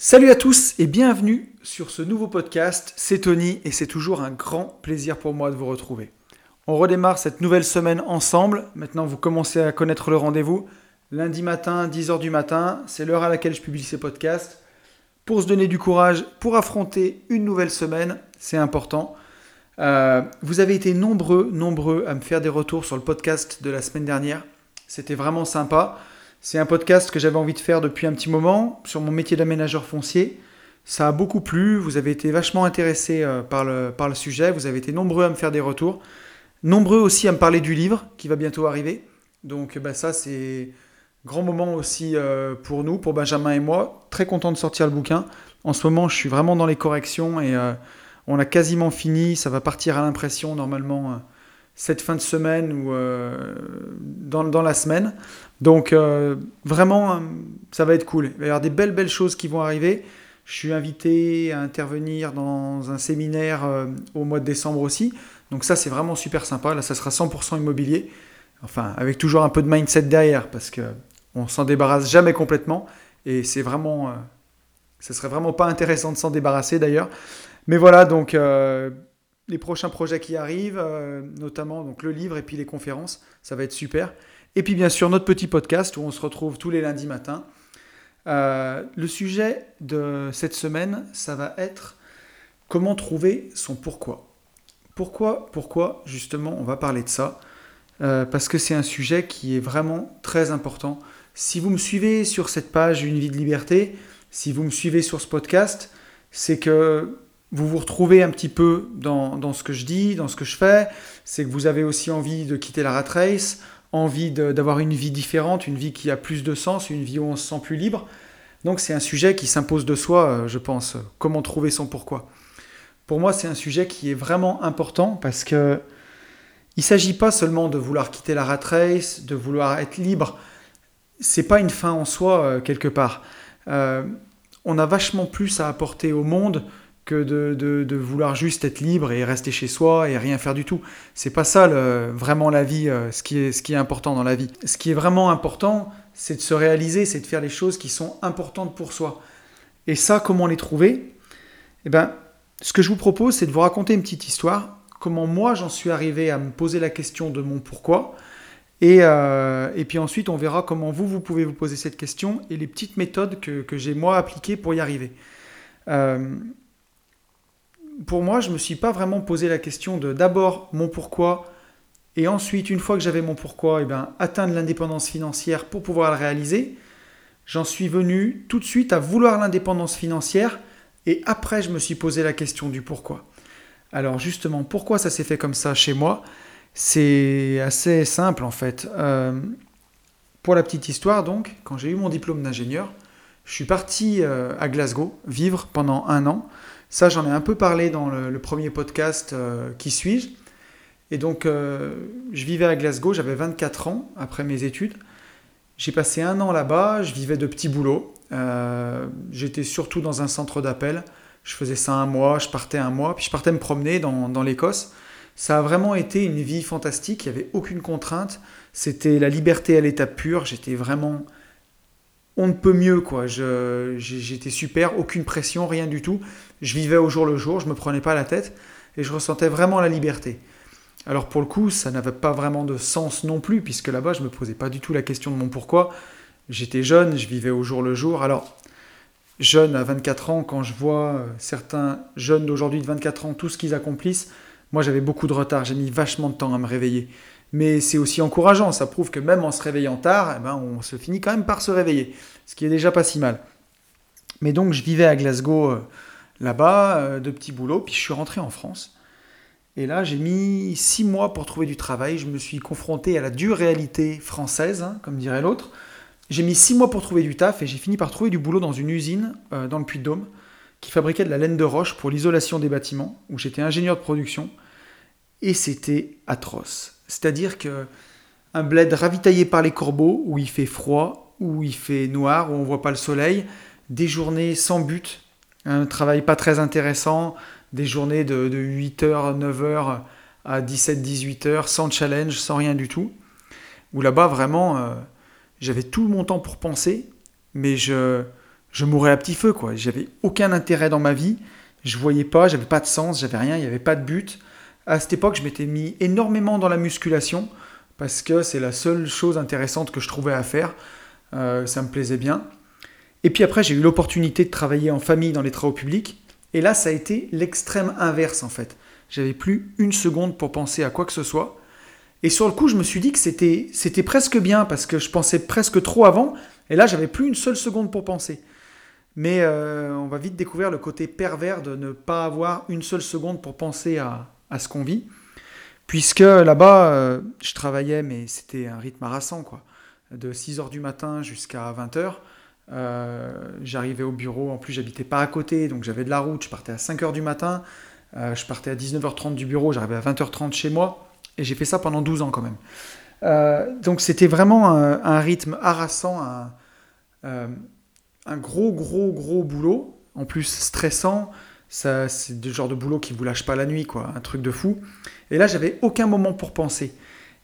Salut à tous et bienvenue sur ce nouveau podcast. C'est Tony et c'est toujours un grand plaisir pour moi de vous retrouver. On redémarre cette nouvelle semaine ensemble. Maintenant, vous commencez à connaître le rendez-vous. Lundi matin, 10h du matin, c'est l'heure à laquelle je publie ces podcasts. Pour se donner du courage, pour affronter une nouvelle semaine, c'est important. Euh, vous avez été nombreux, nombreux à me faire des retours sur le podcast de la semaine dernière. C'était vraiment sympa. C'est un podcast que j'avais envie de faire depuis un petit moment sur mon métier d'aménageur foncier. Ça a beaucoup plu, vous avez été vachement intéressés euh, par le, sujet, vous avez été nombreux à me faire des retours, nombreux aussi à me parler du livre qui va bientôt arriver. Donc bah, ça c'est grand moment aussi euh, pour nous, pour Benjamin et moi. Très content de sortir le bouquin. En ce moment je suis vraiment dans les corrections et euh, on a quasiment fini, ça va partir à l'impression normalement cette fin de semaine ou dans, dans, la semaine. Donc euh, vraiment, euh, ça va être cool. Il va y avoir des belles, belles choses qui vont arriver. Je suis invité à intervenir dans un séminaire euh, au mois de décembre aussi. Donc ça, c'est vraiment super sympa. Là, ça sera 100% immobilier. Enfin, avec toujours un peu de mindset derrière, parce que on s'en débarrasse jamais complètement. Et c'est vraiment... ce serait vraiment pas intéressant de s'en débarrasser d'ailleurs. Mais voilà, donc les prochains projets qui arrivent, notamment donc, le livre et puis les conférences, ça va être super. Et puis bien sûr notre petit podcast où on se retrouve tous les lundis matins. Euh, le sujet de cette semaine, ça va être comment trouver son pourquoi. Pourquoi, pourquoi justement on va parler de ça euh, Parce que c'est un sujet qui est vraiment très important. Si vous me suivez sur cette page Une vie de liberté, si vous me suivez sur ce podcast, c'est que vous vous retrouvez un petit peu dans, dans, ce que je dis, dans ce que je fais, c'est que vous avez aussi envie de quitter la rat race, envie d'avoir une vie différente, une vie qui a plus de sens, une vie où on se sent plus libre. Donc c'est un sujet qui s'impose de soi, euh, je pense. Comment trouver son pourquoi? Pour moi, c'est un sujet qui est vraiment important parce que il s'agit pas seulement de vouloir quitter la rat race, de vouloir être libre. C'est pas une fin en soi euh, quelque part. Euh, on a vachement plus à apporter au monde que de, vouloir juste être libre et rester chez soi et rien faire du tout. C'est pas ça vraiment la vie, euh, ce, qui est, ce qui est important dans la vie. Ce qui est vraiment important, c'est de se réaliser, c'est de faire les choses qui sont importantes pour soi. Et ça, comment les trouver? Eh ben, ce que je vous propose, c'est de vous raconter une petite histoire, comment moi j'en suis arrivé à me poser la question de mon pourquoi. Et, euh, et, puis ensuite, on verra comment vous, vous pouvez vous poser cette question et les petites méthodes que, que j'ai moi appliquées pour y arriver. Euh, pour moi, je ne me suis pas vraiment posé la question de d'abord mon pourquoi, et ensuite, une fois que j'avais mon pourquoi, et eh bien, atteindre l'indépendance financière pour pouvoir le réaliser. J'en suis venu tout de suite à vouloir l'indépendance financière, et après, je me suis posé la question du pourquoi. Alors justement, pourquoi ça s'est fait comme ça chez moi? C'est assez simple en fait. Euh, pour la petite histoire, donc, quand j'ai eu mon diplôme d'ingénieur, je suis parti euh, à Glasgow vivre pendant un an ça, j'en ai un peu parlé dans le, premier podcast euh, Qui suis-je Et donc, euh, je vivais à Glasgow, j'avais 24 ans après mes études. J'ai passé un an là-bas, je vivais de petits boulots. Euh, j'étais surtout dans un centre d'appel. Je faisais ça un mois, je partais un mois, puis je partais me promener dans, dans l'Écosse. Ça a vraiment été une vie fantastique, il n'y avait aucune contrainte. C'était la liberté à l'état pur. J'étais vraiment on ne peut mieux, quoi. J'étais super, aucune pression, rien du tout. Je vivais au jour le jour, je me prenais pas la tête et je ressentais vraiment la liberté. Alors pour le coup, ça n'avait pas vraiment de sens non plus, puisque là-bas, je me posais pas du tout la question de mon pourquoi. J'étais jeune, je vivais au jour le jour. Alors, jeune à 24 ans, quand je vois euh, certains jeunes d'aujourd'hui de 24 ans, tout ce qu'ils accomplissent, moi j'avais beaucoup de retard, j'ai mis vachement de temps à me réveiller mais c'est aussi encourageant. Ça prouve que même en se réveillant tard, eh ben, on se finit quand même par se réveiller, ce qui est déjà pas si mal. Mais donc je vivais à Glasgow euh, là-bas, euh, de petits boulots, puis je suis rentré en France. Et là, j'ai mis six mois pour trouver du travail. Je me suis confronté à la dure réalité française, hein, comme dirait l'autre. J'ai mis six mois pour trouver du taf et j'ai fini par trouver du boulot dans une usine euh, dans le Puy-de-Dôme qui fabriquait de la laine de roche pour l'isolation des bâtiments, où j'étais ingénieur de production. Et c'était atroce. C'est-à-dire que un bled ravitaillé par les corbeaux, où il fait froid, où il fait noir, où on voit pas le soleil, des journées sans but, un travail pas très intéressant, des journées de, 8h, 9h à 17-18h, sans challenge, sans rien du tout. Où là-bas, vraiment, euh, j'avais tout mon temps pour penser, mais je, je mourais à petit feu, quoi. J'avais aucun intérêt dans ma vie. Je voyais pas, j'avais pas de sens, j'avais rien, il n'y avait pas de but. À cette époque, je m'étais mis énormément dans la musculation parce que c'est la seule chose intéressante que je trouvais à faire. Euh, ça me plaisait bien. Et puis après, j'ai eu l'opportunité de travailler en famille dans les travaux publics. Et là, ça a été l'extrême inverse en fait. J'avais plus une seconde pour penser à quoi que ce soit. Et sur le coup, je me suis dit que c'était, c'était presque bien parce que je pensais presque trop avant. Et là, j'avais plus une seule seconde pour penser. Mais euh, on va vite découvrir le côté pervers de ne pas avoir une seule seconde pour penser à, à ce qu'on vit. Puisque là-bas, euh, je travaillais, mais c'était un rythme harassant, quoi. De 6h du matin jusqu'à 20h. Euh, j'arrivais au bureau, en plus j'habitais pas à côté, donc j'avais de la route, je partais à 5h du matin, je partais à 19h30 du bureau, j'arrivais à 20h30 chez moi. Et j'ai fait ça pendant 12 ans quand même. Euh, donc c'était vraiment un, rythme harassant, un, euh, gros, gros, gros boulot, en plus stressant. C'est le genre de boulot qui vous lâche pas la nuit, quoi, un truc de fou. Et là, j'avais aucun moment pour penser.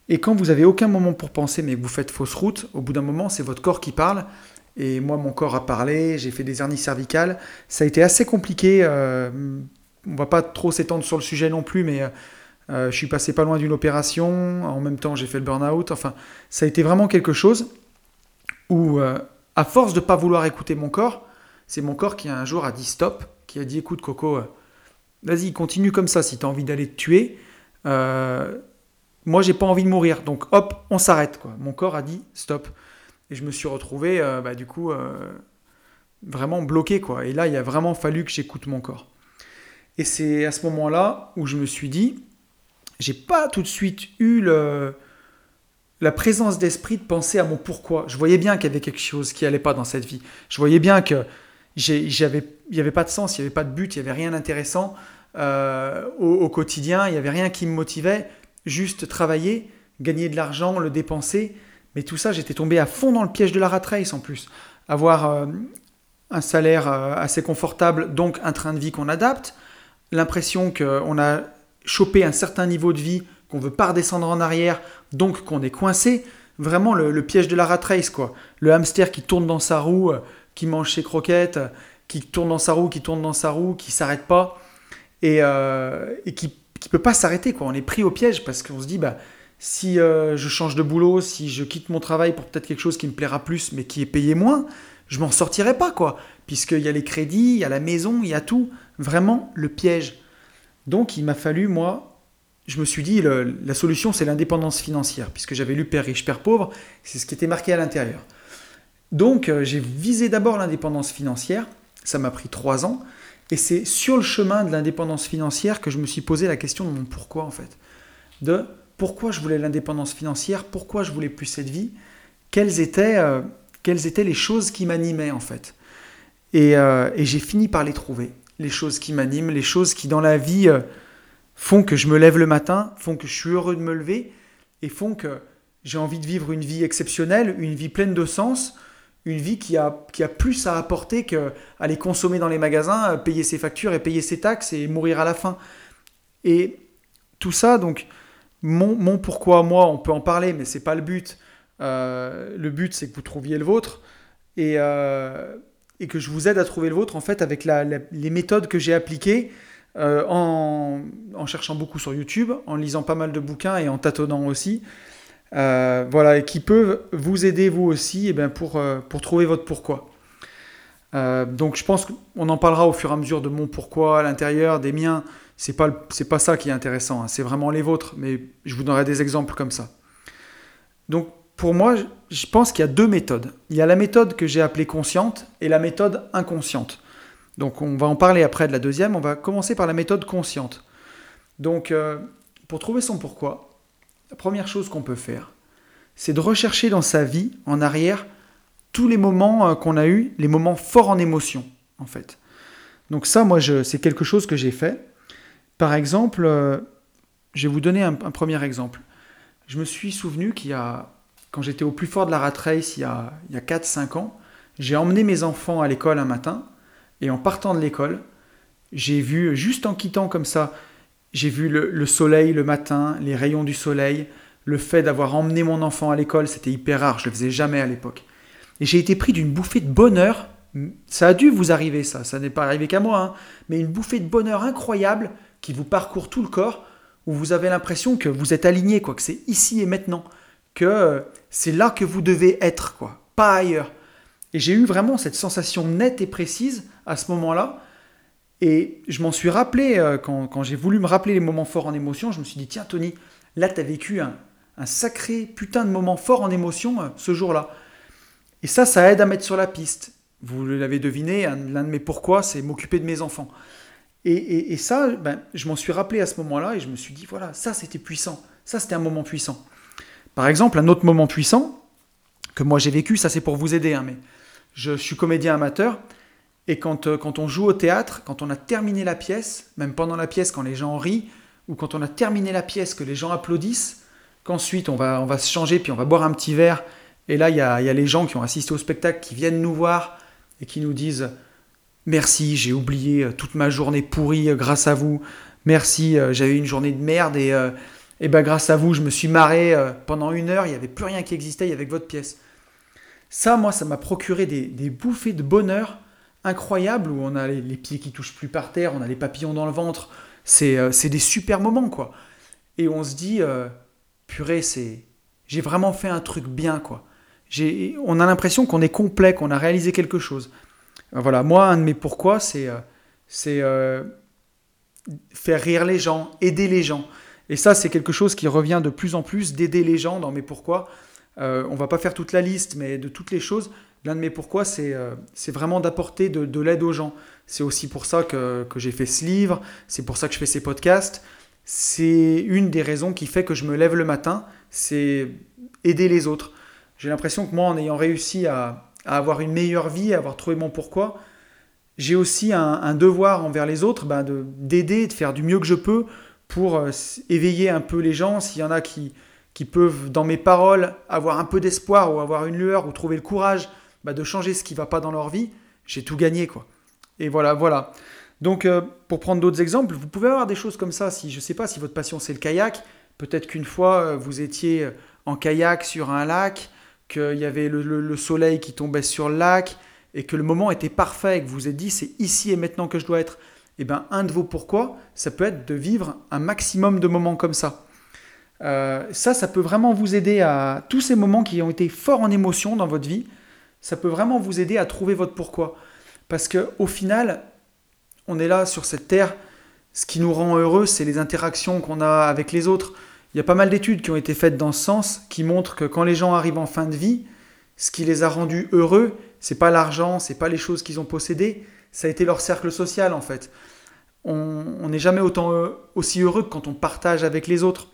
Et quand vous avez aucun moment pour penser, mais que vous faites fausse route, au bout d'un moment, c'est votre corps qui parle. Et moi, mon corps a parlé, j'ai fait des hernies cervicales. Ça a été assez compliqué. Euh, on va pas trop s'étendre sur le sujet non plus, mais euh, je suis passé pas loin d'une opération, en même temps j'ai fait le burn-out. Enfin, ça a été vraiment quelque chose où, euh, à force de pas vouloir écouter mon corps, c'est mon corps qui un jour a dit stop, qui a dit écoute Coco, vas-y, continue comme ça si tu as envie d'aller te tuer. moi, j'ai pas envie de mourir, donc hop, on s'arrête. Mon corps a dit stop. Et je me suis retrouvé, bah, du coup, vraiment bloqué. Quoi. Et là, il a vraiment fallu que j'écoute mon corps. Et c'est à ce moment-là où je me suis dit, j'ai pas tout de suite eu la présence d'esprit de penser à mon pourquoi. Je voyais bien qu'il y avait quelque chose qui allait pas dans cette vie. Je voyais bien que j'avais, il n'y avait pas de sens, il n'y avait pas de but, il n'y avait rien d'intéressant euh, au, quotidien, il n'y avait rien qui me motivait, juste travailler, gagner de l'argent, le dépenser. Mais tout ça, j'étais tombé à fond dans le piège de la rat race en plus. Avoir euh, un salaire euh, assez confortable, donc un train de vie qu'on adapte, l'impression qu'on a choper un certain niveau de vie, qu'on veut pas redescendre en arrière, donc qu'on est coincé. Vraiment le, piège de la rat race, quoi. Le hamster qui tourne dans sa roue, euh, qui mange ses croquettes, qui tourne dans sa roue, qui tourne dans sa roue, qui s'arrête pas et, et qui, qui peut pas s'arrêter, quoi. On est pris au piège parce qu'on se dit, bah, si je change de boulot, si je quitte mon travail pour peut-être quelque chose qui me plaira plus, mais qui est payé moins, je m'en sortirai pas, quoi. Puisqu'il y a les crédits, il y a la maison, il y a tout. Vraiment le piège. Donc il m'a fallu, moi, je me suis dit, la solution c'est l'indépendance financière, puisque j'avais lu Père riche, Père pauvre, c'est ce qui était marqué à l'intérieur. Donc euh, j'ai visé d'abord l'indépendance financière, ça m'a pris trois ans, et c'est sur le chemin de l'indépendance financière que je me suis posé la question de mon pourquoi en fait. De pourquoi je voulais l'indépendance financière, pourquoi je voulais plus cette vie, quelles étaient, euh, les choses qui m'animaient en fait. et euh, j'ai fini par les trouver les choses qui m'animent, les choses qui dans la vie euh, font que je me lève le matin, font que je suis heureux de me lever et font que j'ai envie de vivre une vie exceptionnelle, une vie pleine de sens, une vie qui a, plus à apporter qu'aller consommer dans les magasins, payer ses factures et payer ses taxes et mourir à la fin. Et tout ça, donc, mon, pourquoi moi, on peut en parler, mais c'est pas le but. Euh, le but, c'est que vous trouviez le vôtre. Et, et que je vous aide à trouver le vôtre en fait avec les méthodes que j'ai appliquées euh, en, cherchant beaucoup sur YouTube, en lisant pas mal de bouquins et en tâtonnant aussi. Euh, voilà, qui peuvent vous aider vous aussi et eh bien, euh, pour trouver votre pourquoi. Donc je pense qu'on en parlera au fur et à mesure de mon pourquoi à l'intérieur, des miens. C'est pas, pas ça qui est intéressant, hein. c'est vraiment les vôtres, mais je vous donnerai des exemples comme ça. Donc pour moi, je pense qu'il y a deux méthodes. Il y a la méthode que j'ai appelée consciente et la méthode inconsciente. Donc on va en parler après de la deuxième. On va commencer par la méthode consciente. Donc euh, pour trouver son pourquoi, la première chose qu'on peut faire, c'est de rechercher dans sa vie, en arrière, tous les moments euh, qu'on a eus, les moments forts en émotion, en fait. Donc ça, moi, c'est quelque chose que j'ai fait. Par exemple, euh, je vais vous donner un, premier exemple. Je me suis souvenu qu'il y a quand j'étais au plus fort de la rat race il y a, il y a 4-5 ans, j'ai emmené mes enfants à l'école un matin, et en partant de l'école, j'ai vu, juste en quittant comme ça, j'ai vu le, soleil le matin, les rayons du soleil, le fait d'avoir emmené mon enfant à l'école, c'était hyper rare, je le faisais jamais à l'époque. Et j'ai été pris d'une bouffée de bonheur, Ça a dû vous arriver, ça. Ça n'est pas arrivé qu'à moi. Hein. Mais une bouffée de bonheur incroyable qui vous parcourt tout le corps, où vous avez l'impression que vous êtes aligné, quoi, que c'est ici et maintenant, que euh, c'est là que vous devez être, quoi, pas ailleurs. Et j'ai eu vraiment cette sensation nette et précise à ce moment-là. Et je m'en suis rappelé, euh, quand, j'ai voulu me rappeler les moments forts en émotion, je me suis dit, tiens Tony, là tu as vécu un, sacré putain de moment fort en émotion euh, ce jour-là. Et ça, ça aide à mettre sur la piste. Vous l'avez deviné, l'un de mes pourquoi, c'est m'occuper de mes enfants. Et, ça, ben, je m'en suis rappelé à ce moment-là et je me suis dit, voilà, ça c'était puissant. Ça c'était un moment puissant. Par exemple, un autre moment puissant que moi j'ai vécu, ça c'est pour vous aider, hein, mais je suis comédien amateur et quand, euh, quand on joue au théâtre, quand on a terminé la pièce, même pendant la pièce, quand les gens rient, ou quand on a terminé la pièce, que les gens applaudissent, qu'ensuite on va, on va se changer, puis on va boire un petit verre, et là il y a, y les gens qui ont assisté au spectacle qui viennent nous voir et qui nous disent Merci, j'ai oublié euh, toute ma journée pourrie euh, grâce à vous. Merci, euh, j'avais une journée de merde et, et ben, grâce à vous, je me suis marré pendant une heure. Il n'y avait plus rien qui existait avec votre pièce. Ça, moi, ça m'a procuré des, bouffées de bonheur incroyables où on a les, pieds qui touchent plus par terre, on a les papillons dans le ventre. C'est des super moments, quoi. Et on se dit, purée, c'est j'ai vraiment fait un truc bien, quoi. On a l'impression qu'on est complet, qu'on a réalisé quelque chose. Voilà, moi, un de mes pourquoi, c'est euh, euh, faire rire les gens, aider les gens. Et ça, c'est quelque chose qui revient de plus en plus, d'aider les gens dans mes pourquoi. Euh, on va pas faire toute la liste, mais de toutes les choses, l'un de mes pourquoi, c'est vraiment d'apporter de, l'aide aux gens. C'est aussi pour ça que, que j'ai fait ce livre, c'est pour ça que je fais ces podcasts. C'est une des raisons qui fait que je me lève le matin, c'est aider les autres. J'ai l'impression que moi, en ayant réussi à, avoir une meilleure vie, à avoir trouvé mon pourquoi, j'ai aussi un, devoir envers les autres ben d'aider, de, faire du mieux que je peux pour euh, éveiller un peu les gens. S'il y en a qui, qui peuvent, dans mes paroles, avoir un peu d'espoir ou avoir une lueur ou trouver le courage ben de changer ce qui ne va pas dans leur vie, j'ai tout gagné. quoi. Et voilà, voilà. Donc, euh, pour prendre d'autres exemples, vous pouvez avoir des choses comme ça. Si je ne sais pas si votre passion c'est le kayak, peut-être qu'une fois euh, vous étiez en kayak sur un lac qu'il y avait le, soleil qui tombait sur le lac et que le moment était parfait et que vous vous êtes dit c'est ici et maintenant que je dois être, et eh bien un de vos pourquoi, ça peut être de vivre un maximum de moments comme ça. Euh, ça, ça peut vraiment vous aider à tous ces moments qui ont été forts en émotion dans votre vie. Ça peut vraiment vous aider à trouver votre pourquoi. Parce que au final, on est là sur cette terre. Ce qui nous rend heureux, c'est les interactions qu'on a avec les autres. Il y a pas mal d'études qui ont été faites dans ce sens qui montrent que quand les gens arrivent en fin de vie, ce qui les a rendus heureux, c'est pas l'argent, c'est pas les choses qu'ils ont possédées, ça a été leur cercle social en fait. On n'est jamais autant aussi heureux que quand on partage avec les autres.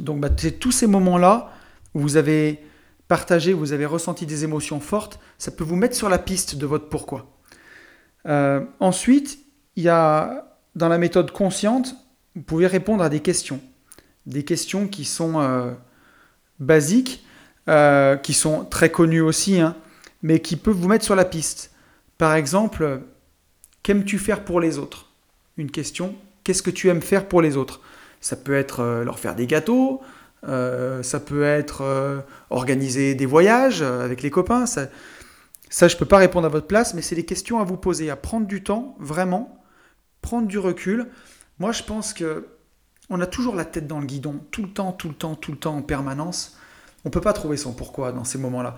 Donc bah, c'est tous ces moments-là où vous avez partagé, vous avez ressenti des émotions fortes, ça peut vous mettre sur la piste de votre pourquoi. Euh, ensuite, il y a dans la méthode consciente, vous pouvez répondre à des questions des questions qui sont euh, basiques, euh, qui sont très connues aussi, hein, mais qui peuvent vous mettre sur la piste. Par exemple, qu'aimes-tu faire pour les autres? Une question, qu'est-ce que tu aimes faire pour les autres? Ça peut être euh, leur faire des gâteaux, ça peut être organiser des voyages avec les copains. Ça, ça je ne peux pas répondre à votre place, mais c'est des questions à vous poser, à prendre du temps, vraiment, prendre du recul. Moi, je pense que on a toujours la tête dans le guidon, tout le temps, tout le temps, tout le temps, en permanence. On ne peut pas trouver son pourquoi dans ces moments-là.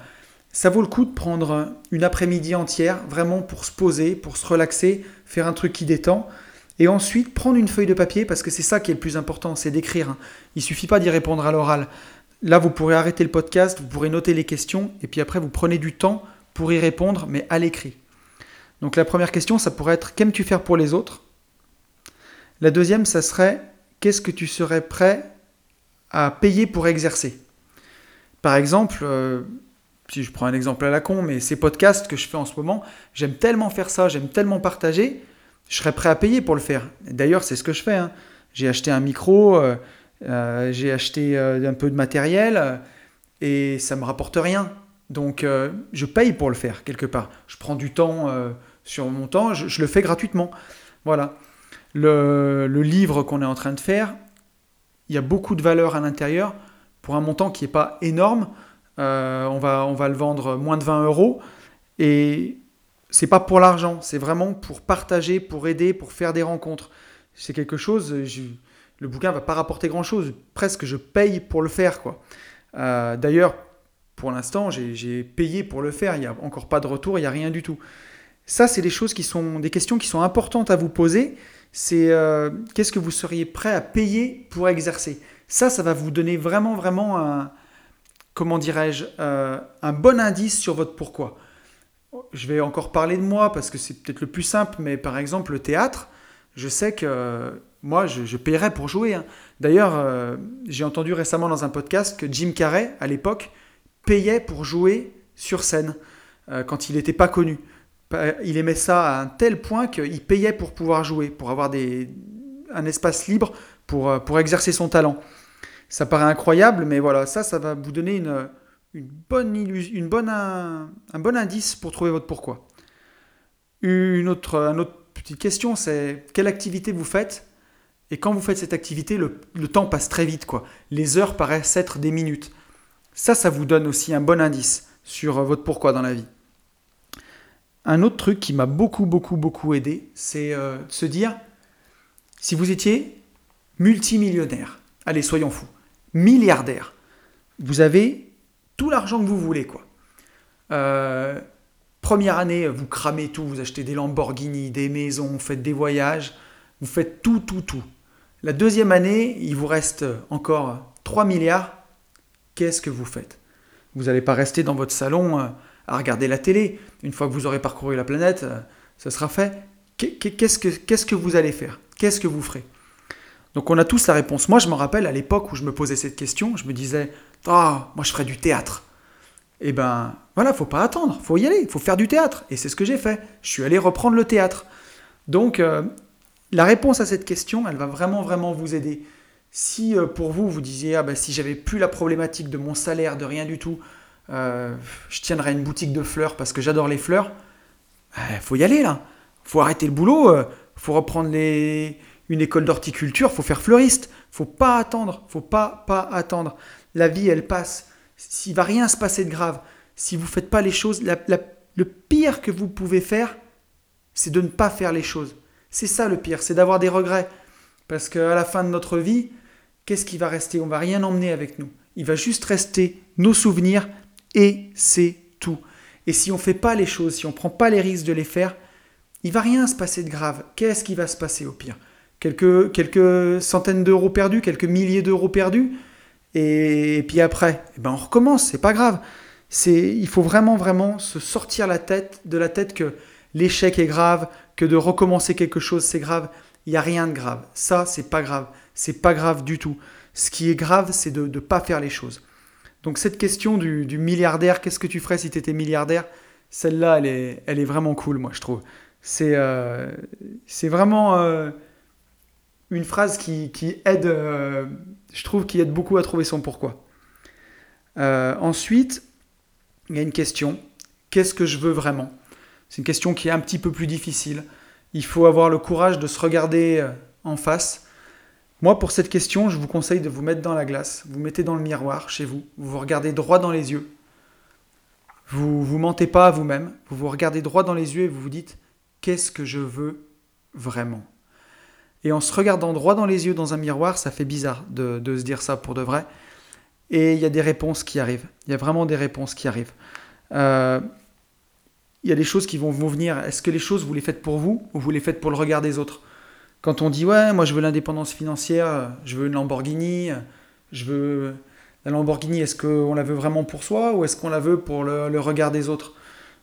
Ça vaut le coup de prendre une après-midi entière, vraiment pour se poser, pour se relaxer, faire un truc qui détend, et ensuite prendre une feuille de papier, parce que c'est ça qui est le plus important, c'est d'écrire. Il suffit pas d'y répondre à l'oral. Là, vous pourrez arrêter le podcast, vous pourrez noter les questions, et puis après, vous prenez du temps pour y répondre, mais à l'écrit. Donc la première question, ça pourrait être qu'aimes-tu faire pour les autres? La deuxième, ça serait qu'est-ce que tu serais prêt à payer pour exercer? Par exemple, euh, si je prends un exemple à la con, mais ces podcasts que je fais en ce moment, j'aime tellement faire ça, j'aime tellement partager, je serais prêt à payer pour le faire. D'ailleurs, c'est ce que je fais. Hein. J'ai acheté un micro, euh, euh, j'ai acheté un peu de matériel et ça me rapporte rien. Donc, je paye pour le faire quelque part. Je prends du temps sur mon temps, je le fais gratuitement. Voilà le, livre qu'on est en train de faire, il y a beaucoup de valeur à l'intérieur pour un montant qui n'est pas énorme. Euh, on, va, on va le vendre moins de 20 euros. Et c'est pas pour l'argent, c'est vraiment pour partager, pour aider, pour faire des rencontres. C'est quelque chose, le bouquin va pas rapporter grand chose, presque je paye pour le faire quoi. Euh, d'ailleurs, pour l'instant, j'ai payé pour le faire, il n'y a encore pas de retour, il n'y a rien du tout. Ça, c'est des choses qui sont des questions qui sont importantes à vous poser. C'est euh, qu'est-ce que vous seriez prêt à payer pour exercer? Ça, ça va vous donner vraiment, vraiment un, comment dirais-je, euh, un bon indice sur votre pourquoi. Je vais encore parler de moi parce que c'est peut-être le plus simple, mais par exemple, le théâtre, je sais que moi, je, paierais pour jouer. Hein. D'ailleurs, euh, j'ai entendu récemment dans un podcast que Jim Carrey, à l'époque, payait pour jouer sur scène euh, quand il n'était pas connu. Il aimait ça à un tel point qu'il payait pour pouvoir jouer, pour avoir un espace libre pour, pour exercer son talent. Ça paraît incroyable, mais voilà, ça, ça va vous donner une, une bonne une un, bon indice pour trouver votre pourquoi. Une autre, autre petite question, c'est quelle activité vous faites? Et quand vous faites cette activité, le, temps passe très vite, quoi. Les heures paraissent être des minutes. Ça, ça vous donne aussi un bon indice sur votre pourquoi dans la vie. Un autre truc qui m'a beaucoup, beaucoup, beaucoup aidé, c'est euh, de se dire, si vous étiez multimillionnaire, allez, soyons fous, milliardaire. Vous avez tout l'argent que vous voulez, quoi. Euh, première année, vous cramez tout, vous achetez des Lamborghini, des maisons, vous faites des voyages, vous faites tout, tout, tout. La deuxième année, il vous reste encore 3 milliards. Qu'est-ce que vous faites? Vous n'allez pas rester dans votre salon euh, à regarder la télé. Une fois que vous aurez parcouru la planète, euh, ça sera fait. Qu'est-ce que, qu'est-ce que vous allez faire? Qu'est-ce que vous ferez? Donc on a tous la réponse. Moi, je me rappelle à l'époque où je me posais cette question, je me disais, ah, moi je ferais du théâtre. Eh ben, voilà, faut pas attendre, faut y aller, faut faire du théâtre. Et c'est ce que j'ai fait. Je suis allé reprendre le théâtre. Donc, euh, la réponse à cette question, elle va vraiment, vraiment vous aider. Si euh, pour vous, vous disiez, ah ben, si j'avais plus la problématique de mon salaire, de rien du tout, euh, je tiendrais une boutique de fleurs parce que j'adore les fleurs, il faut y aller là. faut arrêter le boulot, faut reprendre une école d'horticulture, faut faire fleuriste. Faut pas attendre, faut pas pas attendre. La vie, elle passe. S'il va rien se passer de grave, si vous faites pas les choses, le pire que vous pouvez faire, c'est de ne pas faire les choses. C'est ça le pire, c'est d'avoir des regrets. Parce qu'à la fin de notre vie, qu'est-ce qui va rester? On va rien emmener avec nous. Il va juste rester nos souvenirs et c'est tout. Et si on ne fait pas les choses, si on ne prend pas les risques de les faire, il va rien se passer de grave. Qu'est-ce qui va se passer au pire? Quelques, centaines d'euros perdus, quelques milliers d'euros perdus, et, puis après, eh ben on recommence, c'est pas grave. Il faut vraiment, vraiment se sortir la tête, de la tête que l'échec est grave, que de recommencer quelque chose c'est grave. Il n'y a rien de grave. Ça, c'est pas grave. C'est pas grave du tout. Ce qui est grave, c'est de ne pas faire les choses. Donc cette question du, milliardaire, qu'est-ce que tu ferais si tu étais milliardaire? Celle-là, elle est, vraiment cool, moi, je trouve. C'est, euh, vraiment... Euh, une phrase qui, aide, euh, je trouve, qui aide beaucoup à trouver son pourquoi. Ensuite, il y a une question. Qu'est-ce que je veux vraiment? C'est une question qui est un petit peu plus difficile. Il faut avoir le courage de se regarder en face. Moi, pour cette question, je vous conseille de vous mettre dans la glace. Vous mettez dans le miroir chez vous. Vous vous regardez droit dans les yeux. Vous vous mentez pas à vous-même. Vous vous regardez droit dans les yeux et vous vous dites qu'est-ce que je veux vraiment? Et en se regardant droit dans les yeux dans un miroir, ça fait bizarre de, se dire ça pour de vrai. Et il y a des réponses qui arrivent. Il y a vraiment des réponses qui arrivent. Euh, il y a des choses qui vont vous venir. Est-ce que les choses, vous les faites pour vous ou vous les faites pour le regard des autres? Quand on dit, ouais, moi je veux l'indépendance financière, je veux une Lamborghini, je veux... La Lamborghini, est-ce qu'on la veut vraiment pour soi ou est-ce qu'on la veut pour le regard des autres?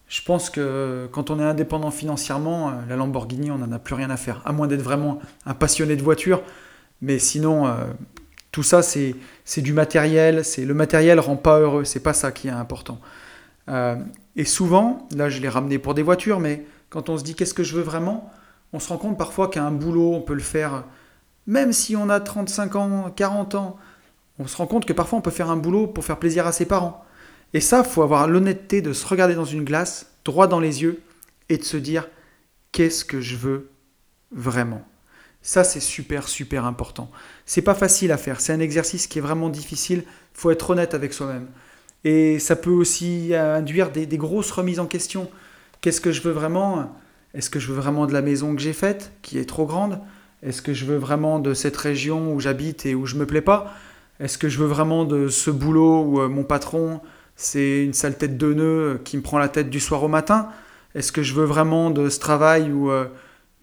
Je pense que quand on est indépendant financièrement, la Lamborghini, on n'en a plus rien à faire, à moins d'être vraiment un passionné de voiture. Mais sinon, euh, tout ça, c'est du matériel. C'est Le matériel rend pas heureux, c'est pas ça qui est important. Euh, et souvent, là je l'ai ramené pour des voitures, mais quand on se dit qu'est-ce que je veux vraiment, on se rend compte parfois qu'un boulot, on peut le faire, même si on a 35 ans, 40 ans, on se rend compte que parfois on peut faire un boulot pour faire plaisir à ses parents. Et ça, faut avoir l'honnêteté de se regarder dans une glace, droit dans les yeux, et de se dire qu'est-ce que je veux vraiment? Ça, c'est super, super important. C'est pas facile à faire. C'est un exercice qui est vraiment difficile. Faut être honnête avec soi-même. Et ça peut aussi induire des, grosses remises en question. Qu'est-ce que je veux vraiment? Est-ce que je veux vraiment de la maison que j'ai faite, qui est trop grande? Est-ce que je veux vraiment de cette région où j'habite et où je me plais pas? Est-ce que je veux vraiment de ce boulot où euh, mon patron, c'est une sale tête de nœud qui me prend la tête du soir au matin? Est-ce que je veux vraiment de ce travail où euh,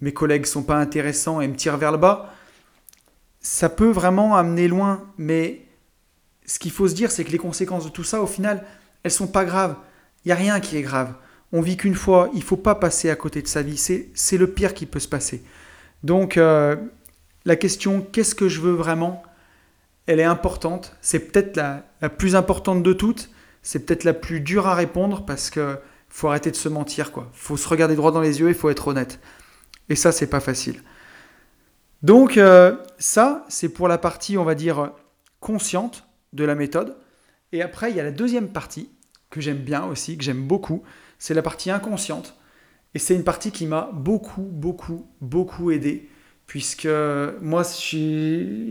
mes collègues sont pas intéressants et me tirent vers le bas? Ça peut vraiment amener loin, mais ce qu'il faut se dire, c'est que les conséquences de tout ça, au final, elles sont pas graves. Il n'y a rien qui est grave. On vit qu'une fois, il faut pas passer à côté de sa vie. C'est le pire qui peut se passer. Donc, euh, la question qu'est-ce que je veux vraiment? Elle est importante. C'est peut-être la, la, plus importante de toutes. C'est peut-être la plus dure à répondre parce que faut arrêter de se mentir. Il faut se regarder droit dans les yeux, il faut être honnête. Et ça, c'est pas facile. Donc, euh, ça, c'est pour la partie, on va dire, consciente de la méthode. Et après, il y a la deuxième partie que j'aime bien aussi, que j'aime beaucoup, c'est la partie inconsciente. Et c'est une partie qui m'a beaucoup, beaucoup, beaucoup aidé, puisque moi,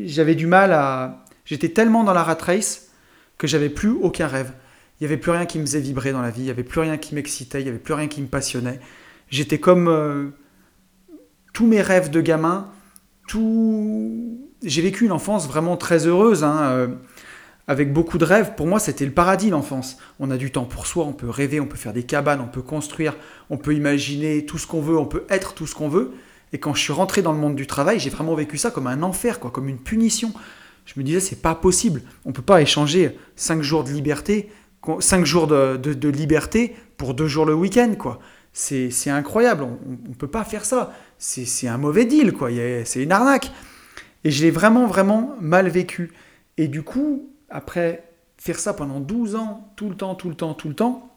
j'avais du mal à... J'étais tellement dans la rat race que j'avais plus aucun rêve. Il n'y avait plus rien qui me faisait vibrer dans la vie, il n'y avait plus rien qui m'excitait, il n'y avait plus rien qui me passionnait. J'étais comme euh, tous mes rêves de gamin, tout... J'ai vécu une enfance vraiment très heureuse. Hein, euh, avec beaucoup de rêves. Pour moi, c'était le paradis, l'enfance. On a du temps pour soi, on peut rêver, on peut faire des cabanes, on peut construire, on peut imaginer tout ce qu'on veut, on peut être tout ce qu'on veut. Et quand je suis rentré dans le monde du travail, j'ai vraiment vécu ça comme un enfer, quoi, comme une punition. Je me disais, c'est pas possible. On peut pas échanger 5 jours de liberté, 5 jours de, liberté pour 2 jours le week-end, quoi. C'est incroyable. On ne peut pas faire ça. C'est un mauvais deal, quoi. C'est une arnaque. Et je l'ai vraiment, vraiment mal vécu. Et du coup, après faire ça pendant 12 ans, tout le temps, tout le temps, tout le temps,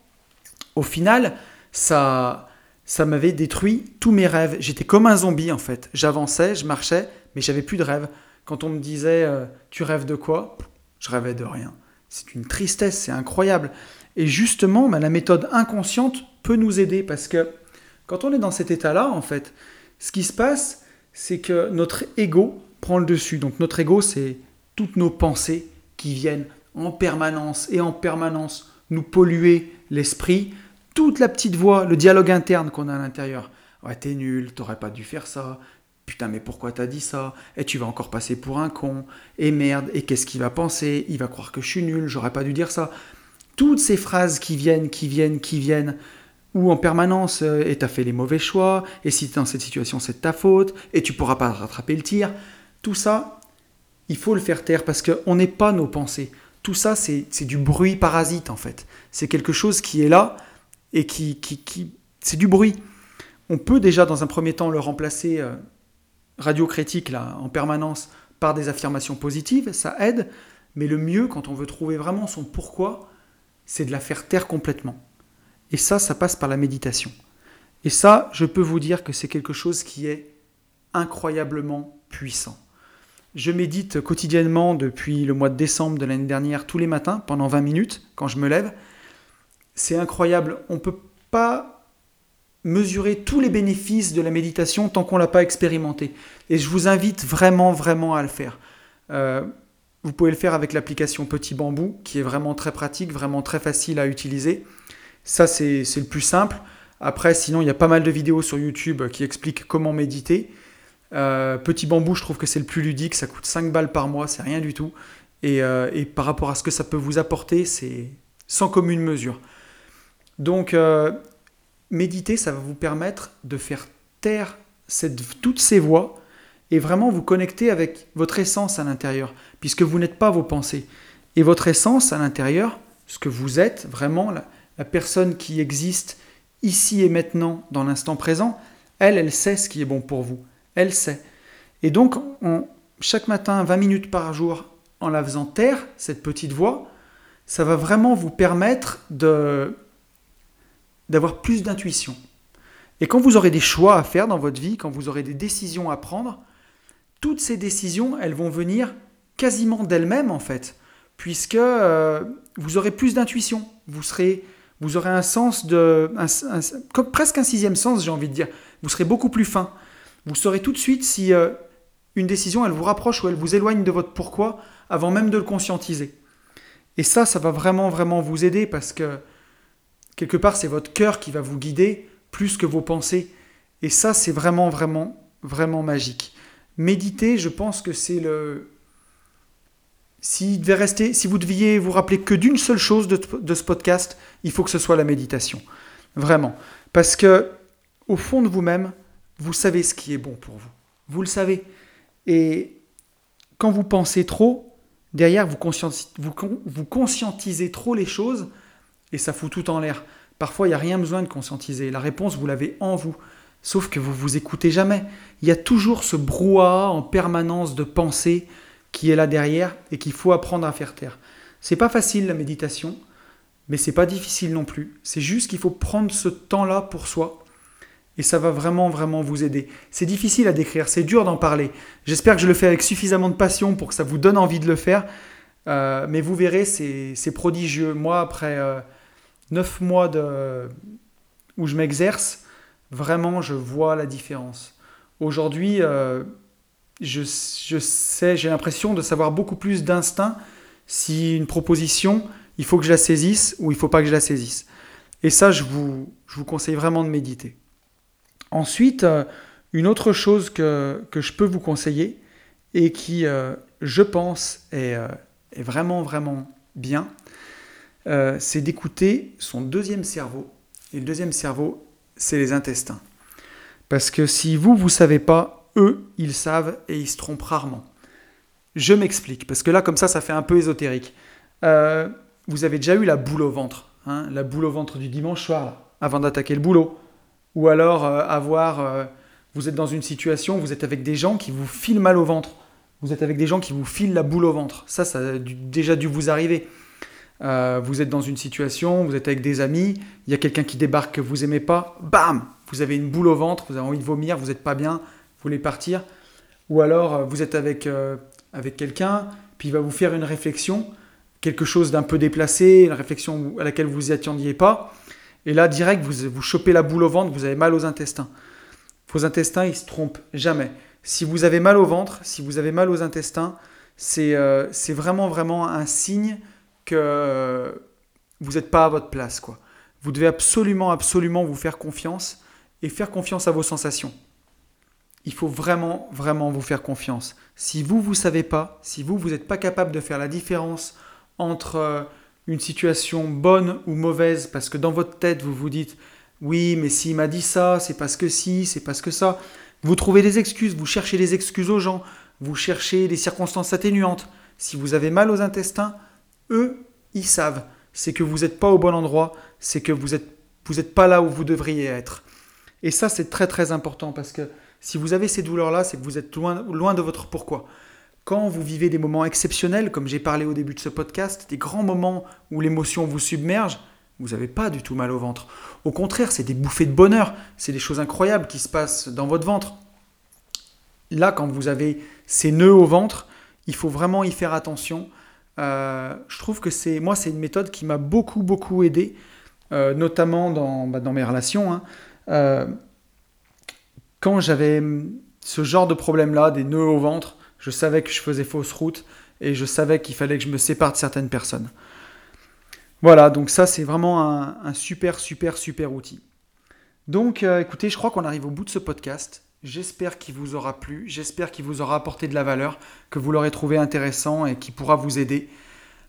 au final, ça, ça m'avait détruit tous mes rêves. J'étais comme un zombie en fait. J'avançais, je marchais, mais j'avais plus de rêves. Quand on me disait euh, tu rêves de quoi? Je rêvais de rien. C'est une tristesse, c'est incroyable. Et justement, bah, la méthode inconsciente peut nous aider parce que quand on est dans cet état-là, en fait, ce qui se passe, c'est que notre ego prend le dessus. Donc notre ego, c'est toutes nos pensées, qui viennent en permanence et en permanence nous polluer l'esprit, toute la petite voix, le dialogue interne qu'on a à l'intérieur. Ouais, t'es nul, t'aurais pas dû faire ça. Putain, mais pourquoi t'as dit ça? Et tu vas encore passer pour un con. Et merde, et qu'est-ce qu'il va penser? Il va croire que je suis nul, j'aurais pas dû dire ça. Toutes ces phrases qui viennent, qui viennent, qui viennent, ou en permanence, euh, et t'as fait les mauvais choix, et si t'es dans cette situation, c'est de ta faute, et tu pourras pas rattraper le tir. Tout ça, il faut le faire taire parce qu'on n'est pas nos pensées. Tout ça, c'est du bruit parasite en fait. C'est quelque chose qui est là et qui, qui, c'est du bruit. On peut déjà dans un premier temps le remplacer euh, radio-critique là en permanence par des affirmations positives, ça aide. Mais le mieux, quand on veut trouver vraiment son pourquoi, c'est de la faire taire complètement. Et ça, ça passe par la méditation. Et ça, je peux vous dire que c'est quelque chose qui est incroyablement puissant. Je médite quotidiennement depuis le mois de décembre de l'année dernière tous les matins pendant 20 minutes quand je me lève. C'est incroyable. On ne peut pas mesurer tous les bénéfices de la méditation tant qu'on ne l'a pas expérimenté. Et je vous invite vraiment, vraiment à le faire. Euh, vous pouvez le faire avec l'application Petit Bambou, qui est vraiment très pratique, vraiment très facile à utiliser. Ça, c'est le plus simple. Après, sinon, il y a pas mal de vidéos sur YouTube qui expliquent comment méditer. Euh, petit bambou, je trouve que c'est le plus ludique, ça coûte 5 balles par mois, c'est rien du tout. Euh, et, par rapport à ce que ça peut vous apporter, c'est sans commune mesure. Donc, euh, méditer, ça va vous permettre de faire taire toutes ces voix et vraiment vous connecter avec votre essence à l'intérieur, puisque vous n'êtes pas vos pensées. Et votre essence à l'intérieur, ce que vous êtes, vraiment la personne qui existe ici et maintenant, dans l'instant présent, elle, elle sait ce qui est bon pour vous elle sait. Et donc, chaque matin, 20 minutes par jour, en la faisant taire, cette petite voix, ça va vraiment vous permettre d'avoir plus d'intuition. Et quand vous aurez des choix à faire dans votre vie, quand vous aurez des décisions à prendre, toutes ces décisions, elles vont venir quasiment d'elles-mêmes en fait, puisque euh, vous aurez plus d'intuition, vous serez, vous aurez un sens de, presque un sixième sens, j'ai envie de dire. Vous serez beaucoup plus fin. Vous saurez tout de suite si euh, une décision, elle vous rapproche ou elle vous éloigne de votre pourquoi avant même de le conscientiser. Et ça, ça va vraiment, vraiment vous aider parce que quelque part, c'est votre cœur qui va vous guider plus que vos pensées. Et ça, c'est vraiment, vraiment, vraiment magique. Méditer, je pense que c'est le. Si, devait rester, si vous deviez vous rappeler que d'une seule chose de, de, ce podcast, il faut que ce soit la méditation. Vraiment. Parce que, au fond de vous-même, vous savez ce qui est bon pour vous. Vous le savez. Et quand vous pensez trop, derrière, vous, vous, vous conscientisez trop les choses et ça fout tout en l'air. Parfois, il n'y a rien besoin de conscientiser. La réponse, vous l'avez en vous. Sauf que vous vous écoutez jamais. Il y a toujours ce brouhaha en permanence de pensée qui est là derrière et qu'il faut apprendre à faire taire. C'est pas facile la méditation, mais c'est pas difficile non plus. C'est juste qu'il faut prendre ce temps-là pour soi et ça va vraiment, vraiment vous aider. C'est difficile à décrire, c'est dur d'en parler. J'espère que je le fais avec suffisamment de passion pour que ça vous donne envie de le faire. Euh, mais vous verrez, c'est prodigieux. Moi, après euh, neuf mois de, où je m'exerce, vraiment, je vois la différence. Aujourd'hui, euh, je, je, sais, j'ai l'impression de savoir beaucoup plus d'instinct si une proposition, il faut que je la saisisse ou il ne faut pas que je la saisisse. Et ça, je vous, je vous conseille vraiment de méditer. Ensuite, euh, une autre chose que, je peux vous conseiller et qui, euh, je pense, euh, est, vraiment, vraiment bien, c'est d'écouter son deuxième cerveau. Et le deuxième cerveau, c'est les intestins. Parce que si vous, vous ne savez pas, eux, ils savent et ils se trompent rarement. Je m'explique, parce que là, comme ça, ça fait un peu ésotérique. vous avez déjà eu la boule au ventre, hein, la boule au ventre du dimanche soir, avant d'attaquer le boulot ou alors euh, avoir, euh, vous êtes dans une situation, vous êtes avec des gens qui vous filent mal au ventre. Vous êtes avec des gens qui vous filent la boule au ventre. Ça, ça a déjà dû vous arriver. Euh, vous êtes dans une situation, vous êtes avec des amis, il y a quelqu'un qui débarque que vous aimez pas, bam, vous avez une boule au ventre, vous avez envie de vomir, vous n'êtes pas bien, vous voulez partir. Ou alors vous êtes avec, avec quelqu'un, puis il va vous faire une réflexion, quelque chose d'un peu déplacé, une réflexion à laquelle vous n'y attendiez pas. Et là, direct, vous, vous chopez la boule au ventre, vous avez mal aux intestins. Vos intestins, ils se trompent jamais. Si vous avez mal au ventre, si vous avez mal aux intestins, c'est euh, vraiment, vraiment un signe que vous n'êtes pas à votre place. Quoi. Vous devez absolument, absolument vous faire confiance et faire confiance à vos sensations. Il faut vraiment, vraiment vous faire confiance. Si vous, vous ne savez pas, si vous, vous n'êtes pas capable de faire la différence entre... Euh, une situation bonne ou mauvaise, parce que dans votre tête, vous vous dites, oui, mais s'il m'a dit ça, c'est parce que si, c'est parce que ça. Vous trouvez des excuses, vous cherchez des excuses aux gens, vous cherchez des circonstances atténuantes. Si vous avez mal aux intestins, eux, ils savent. C'est que vous n'êtes pas au bon endroit, c'est que vous n'êtes êtes pas là où vous devriez être. Et ça, c'est très très important parce que si vous avez ces douleurs-là, c'est que vous êtes loin, loin de votre pourquoi. Quand vous vivez des moments exceptionnels, comme j'ai parlé au début de ce podcast, des grands moments où l'émotion vous submerge, vous n'avez pas du tout mal au ventre. Au contraire, c'est des bouffées de bonheur, c'est des choses incroyables qui se passent dans votre ventre. Là, quand vous avez ces nœuds au ventre, il faut vraiment y faire attention. Euh, je trouve que c'est moi, c'est une méthode qui m'a beaucoup, beaucoup aidé, euh, notamment dans, bah, dans, mes relations. Hein. Euh, quand j'avais ce genre de problème-là, des nœuds au ventre, je savais que je faisais fausse route et je savais qu'il fallait que je me sépare de certaines personnes. Voilà, donc ça c'est vraiment un, super, super, super outil. Donc euh, écoutez, je crois qu'on arrive au bout de ce podcast. J'espère qu'il vous aura plu, j'espère qu'il vous aura apporté de la valeur, que vous l'aurez trouvé intéressant et qui pourra vous aider.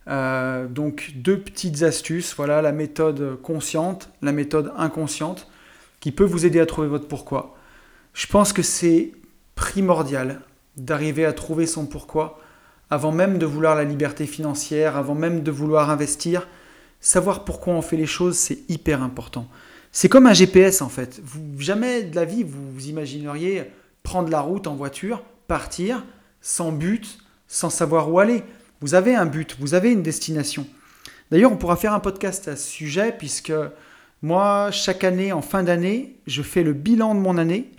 Euh, donc deux petites astuces, voilà la méthode consciente, la méthode inconsciente, qui peut vous aider à trouver votre pourquoi. Je pense que c'est primordial d'arriver à trouver son pourquoi, avant même de vouloir la liberté financière, avant même de vouloir investir, savoir pourquoi on fait les choses, c'est hyper important. C'est comme un GPS en fait. Jamais de la vie vous, vous imagineriez prendre la route en voiture, partir sans but, sans savoir où aller. Vous avez un but, vous avez une destination. D'ailleurs, on pourra faire un podcast à ce sujet puisque moi, chaque année, en fin d'année, je fais le bilan de mon année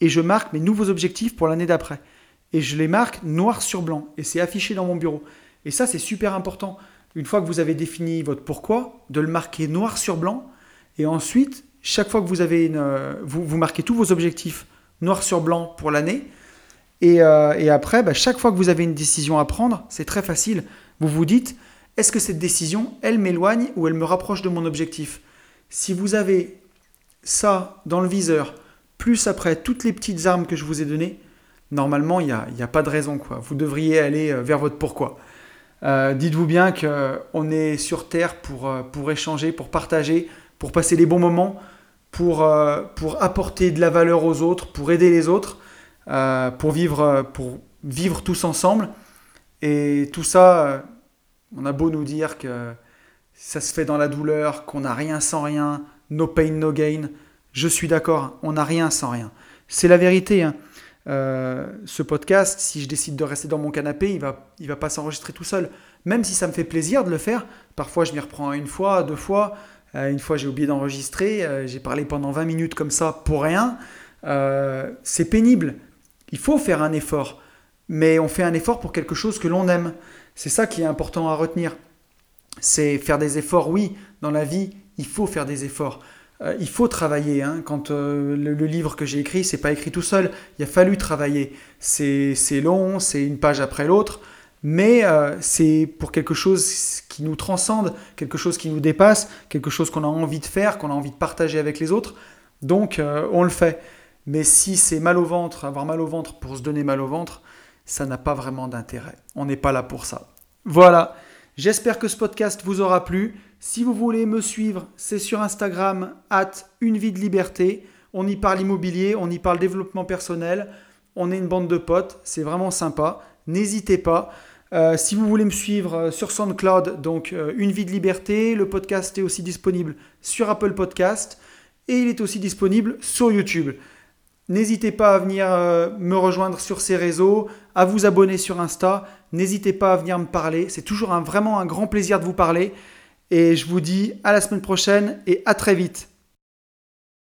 et je marque mes nouveaux objectifs pour l'année d'après et je les marque noir sur blanc et c'est affiché dans mon bureau. Et ça, c'est super important. Une fois que vous avez défini votre pourquoi, de le marquer noir sur blanc et ensuite, chaque fois que vous avez une, euh, vous, vous marquez tous vos objectifs noir sur blanc pour l'année. Et, euh, après, bah, chaque fois que vous avez une décision à prendre, c'est très facile. Vous vous dites, est-ce que cette décision, elle m'éloigne ou elle me rapproche de mon objectif? Si vous avez ça dans le viseur, plus après toutes les petites armes que je vous ai données, normalement, il n'y a, a, pas de raison. Quoi. Vous devriez aller euh, vers votre pourquoi. Euh, dites-vous bien qu'on est sur Terre pour, euh, pour échanger, pour partager, pour passer les bons moments, pour, pour apporter de la valeur aux autres, pour aider les autres, pour, vivre, pour vivre tous ensemble. Et tout ça, on a beau nous dire que ça se fait dans la douleur, qu'on n'a rien sans rien, no pain, no gain. Je suis d'accord, on n'a rien sans rien. C'est la vérité. Hein. Euh, ce podcast, si je décide de rester dans mon canapé, il va, il va pas s'enregistrer tout seul. Même si ça me fait plaisir de le faire, parfois je m'y reprends une fois, deux fois. Euh, une fois j'ai oublié d'enregistrer, euh, j'ai parlé pendant 20 minutes comme ça pour rien. c'est pénible. Il faut faire un effort. Mais on fait un effort pour quelque chose que l'on aime. C'est ça qui est important à retenir. C'est faire des efforts, oui, dans la vie, il faut faire des efforts. Euh, il faut travailler. Hein. Quand euh, le, livre que j'ai écrit, c'est pas écrit tout seul. Il a fallu travailler. C'est long, c'est une page après l'autre, mais euh, c'est pour quelque chose qui nous transcende, quelque chose qui nous dépasse, quelque chose qu'on a envie de faire, qu'on a envie de partager avec les autres. Donc on le fait. Mais si c'est mal au ventre, avoir mal au ventre pour se donner mal au ventre, ça n'a pas vraiment d'intérêt. On n'est pas là pour ça. Voilà. J'espère que ce podcast vous aura plu. Si vous voulez me suivre, c'est sur Instagram, at une vie de liberté. On y parle immobilier, on y parle développement personnel. On est une bande de potes, c'est vraiment sympa. N'hésitez pas. Euh, si vous voulez me suivre euh, sur SoundCloud, donc euh, Une vie de liberté, le podcast est aussi disponible sur Apple Podcast et il est aussi disponible sur YouTube. N'hésitez pas à venir me rejoindre sur ces réseaux, à vous abonner sur Insta. N'hésitez pas à venir me parler. C'est toujours vraiment un grand plaisir de vous parler. Et je vous dis à la semaine prochaine et à très vite.